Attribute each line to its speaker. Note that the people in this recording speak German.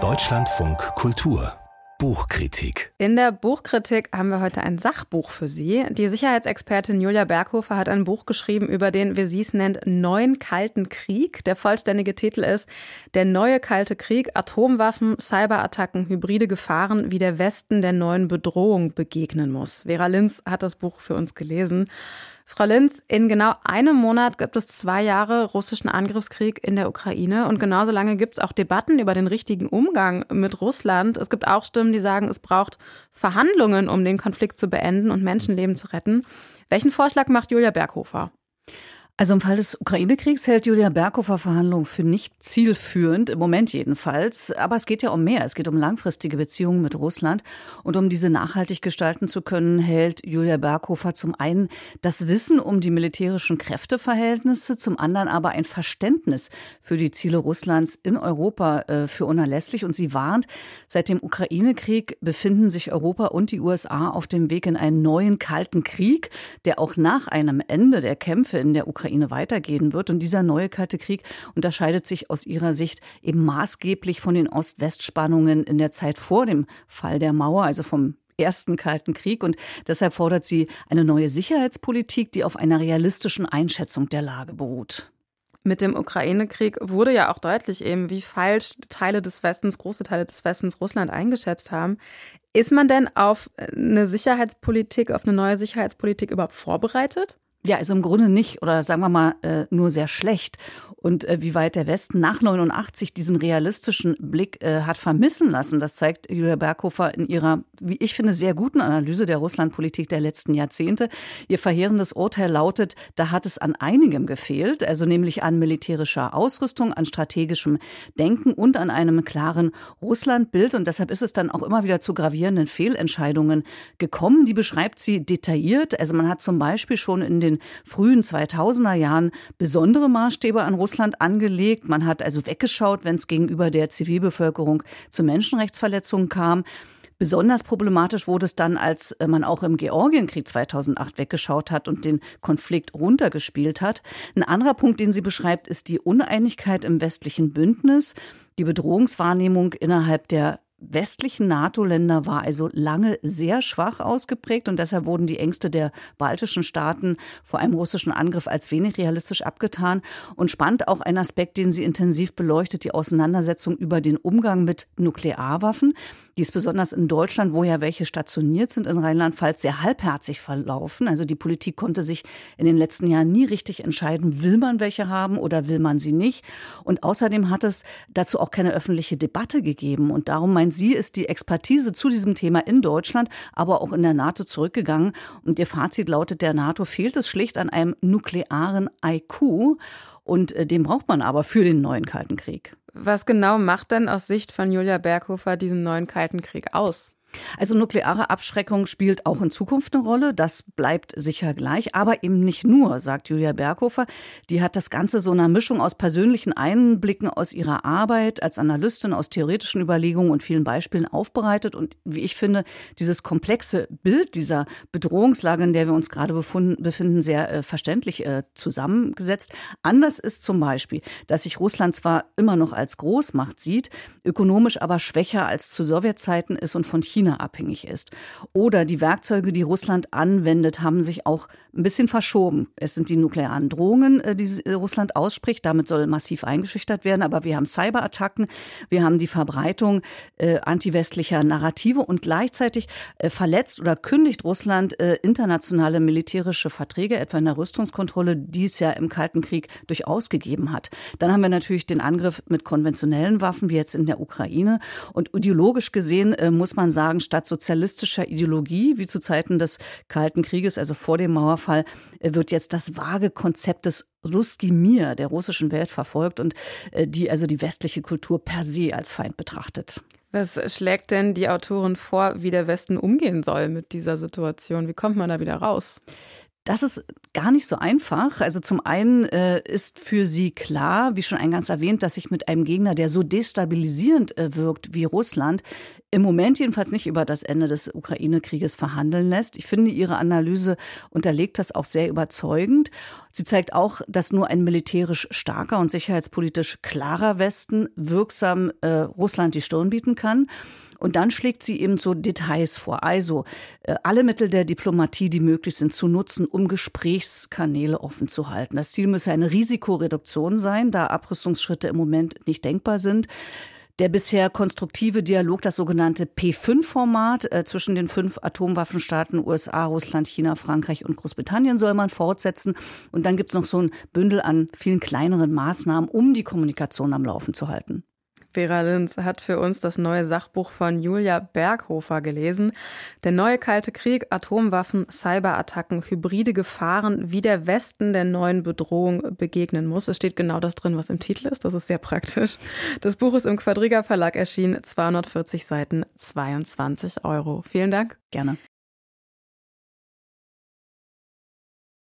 Speaker 1: Deutschlandfunk Kultur Buchkritik.
Speaker 2: In der Buchkritik haben wir heute ein Sachbuch für Sie. Die Sicherheitsexpertin Julia Berghofer hat ein Buch geschrieben über den, wie sie es nennt, neuen Kalten Krieg. Der vollständige Titel ist Der neue Kalte Krieg, Atomwaffen, Cyberattacken, hybride Gefahren, wie der Westen der neuen Bedrohung begegnen muss. Vera Linz hat das Buch für uns gelesen. Frau Linz, in genau einem Monat gibt es zwei Jahre russischen Angriffskrieg in der Ukraine und genauso lange gibt es auch Debatten über den richtigen Umgang mit Russland. Es gibt auch Stimmen, die sagen, es braucht Verhandlungen, um den Konflikt zu beenden und Menschenleben zu retten. Welchen Vorschlag macht Julia Berghofer?
Speaker 3: Also im Fall des Ukraine-Kriegs hält Julia Berghofer Verhandlungen für nicht zielführend, im Moment jedenfalls. Aber es geht ja um mehr. Es geht um langfristige Beziehungen mit Russland. Und um diese nachhaltig gestalten zu können, hält Julia Berghofer zum einen das Wissen um die militärischen Kräfteverhältnisse, zum anderen aber ein Verständnis für die Ziele Russlands in Europa äh, für unerlässlich. Und sie warnt, seit dem Ukraine-Krieg befinden sich Europa und die USA auf dem Weg in einen neuen kalten Krieg, der auch nach einem Ende der Kämpfe in der Ukraine Ukraine weitergehen wird. Und dieser neue Kalte Krieg unterscheidet sich aus ihrer Sicht eben maßgeblich von den Ost-West-Spannungen in der Zeit vor dem Fall der Mauer, also vom ersten Kalten Krieg. Und deshalb fordert sie eine neue Sicherheitspolitik, die auf einer realistischen Einschätzung der Lage beruht.
Speaker 2: Mit dem Ukraine-Krieg wurde ja auch deutlich eben, wie falsch Teile des Westens, große Teile des Westens Russland eingeschätzt haben. Ist man denn auf eine Sicherheitspolitik, auf eine neue Sicherheitspolitik überhaupt vorbereitet?
Speaker 3: Ja, also im Grunde nicht oder sagen wir mal äh, nur sehr schlecht und äh, wie weit der Westen nach 89 diesen realistischen Blick äh, hat vermissen lassen. Das zeigt Julia Berghofer in ihrer, wie ich finde, sehr guten Analyse der Russlandpolitik der letzten Jahrzehnte. Ihr verheerendes Urteil lautet, da hat es an einigem gefehlt, also nämlich an militärischer Ausrüstung, an strategischem Denken und an einem klaren Russlandbild. Und deshalb ist es dann auch immer wieder zu gravierenden Fehlentscheidungen gekommen. Die beschreibt sie detailliert. Also man hat zum Beispiel schon in den frühen 2000er Jahren besondere Maßstäbe an Russland angelegt. Man hat also weggeschaut, wenn es gegenüber der Zivilbevölkerung zu Menschenrechtsverletzungen kam. Besonders problematisch wurde es dann, als äh, man auch im Georgienkrieg 2008 weggeschaut hat und den Konflikt runtergespielt hat. Ein anderer Punkt, den sie beschreibt, ist die Uneinigkeit im westlichen Bündnis. Die Bedrohungswahrnehmung innerhalb der westlichen NATO-Länder war also lange sehr schwach ausgeprägt und deshalb wurden die Ängste der baltischen Staaten vor einem russischen Angriff als wenig realistisch abgetan. Und spannend auch ein Aspekt, den sie intensiv beleuchtet, die Auseinandersetzung über den Umgang mit Nuklearwaffen. Die ist besonders in Deutschland, wo ja welche stationiert sind, in Rheinland-Pfalz sehr halbherzig verlaufen. Also die Politik konnte sich in den letzten Jahren nie richtig entscheiden, will man welche haben oder will man sie nicht. Und außerdem hat es dazu auch keine öffentliche Debatte gegeben. Und darum meint sie, ist die Expertise zu diesem Thema in Deutschland, aber auch in der NATO zurückgegangen. Und ihr Fazit lautet, der NATO fehlt es schlicht an einem nuklearen IQ. Und äh, den braucht man aber für den neuen Kalten Krieg.
Speaker 2: Was genau macht denn aus Sicht von Julia Berghofer diesen neuen Kalten Krieg aus?
Speaker 3: Also nukleare Abschreckung spielt auch in Zukunft eine Rolle. Das bleibt sicher gleich, aber eben nicht nur, sagt Julia Berghofer. Die hat das Ganze so einer Mischung aus persönlichen Einblicken aus ihrer Arbeit als Analystin, aus theoretischen Überlegungen und vielen Beispielen aufbereitet. Und wie ich finde, dieses komplexe Bild dieser Bedrohungslage, in der wir uns gerade befinden, sehr äh, verständlich äh, zusammengesetzt. Anders ist zum Beispiel, dass sich Russland zwar immer noch als Großmacht sieht, ökonomisch aber schwächer als zu Sowjetzeiten ist und von China China abhängig ist. Oder die Werkzeuge, die Russland anwendet, haben sich auch ein bisschen verschoben. Es sind die nuklearen Drohungen, äh, die äh, Russland ausspricht. Damit soll massiv eingeschüchtert werden. Aber wir haben Cyberattacken, wir haben die Verbreitung äh, antiwestlicher Narrative und gleichzeitig äh, verletzt oder kündigt Russland äh, internationale militärische Verträge, etwa in der Rüstungskontrolle, die es ja im Kalten Krieg durchaus gegeben hat. Dann haben wir natürlich den Angriff mit konventionellen Waffen, wie jetzt in der Ukraine. Und ideologisch gesehen äh, muss man sagen, sagen, statt sozialistischer Ideologie, wie zu Zeiten des Kalten Krieges, also vor dem Mauerfall, äh, wird jetzt das vage Konzept des Ruski Mir der russischen Welt verfolgt und äh, die also die westliche Kultur per se als Feind betrachtet.
Speaker 2: Was schlägt denn die Autorin vor, wie der Westen umgehen soll mit dieser Situation? Wie kommt man da wieder raus?
Speaker 3: Das ist gar nicht so einfach. Also zum einen äh, ist für sie klar, wie schon eingangs erwähnt, dass sich mit einem Gegner, der so destabilisierend äh, wirkt wie Russland, im Moment jedenfalls nicht über das Ende des Ukraine-Krieges verhandeln lässt. Ich finde, ihre Analyse unterlegt das auch sehr überzeugend. Sie zeigt auch, dass nur ein militärisch starker und sicherheitspolitisch klarer Westen wirksam äh, Russland die Stirn bieten kann. Und dann schlägt sie eben so Details vor. Also äh, alle Mittel der Diplomatie, die möglich sind, zu nutzen, um Gesprächskanäle offen zu halten. Das Ziel müsse eine Risikoreduktion sein, da Abrüstungsschritte im Moment nicht denkbar sind. Der bisher konstruktive Dialog, das sogenannte P5-Format äh, zwischen den fünf Atomwaffenstaaten USA, Russland, China, Frankreich und Großbritannien soll man fortsetzen. Und dann gibt es noch so ein Bündel an vielen kleineren Maßnahmen, um die Kommunikation am Laufen zu halten.
Speaker 2: Vera Linz hat für uns das neue Sachbuch von Julia Berghofer gelesen. Der neue Kalte Krieg, Atomwaffen, Cyberattacken, hybride Gefahren, wie der Westen der neuen Bedrohung begegnen muss. Es steht genau das drin, was im Titel ist. Das ist sehr praktisch. Das Buch ist im Quadriga Verlag erschienen, 240 Seiten, 22 Euro. Vielen Dank.
Speaker 3: Gerne.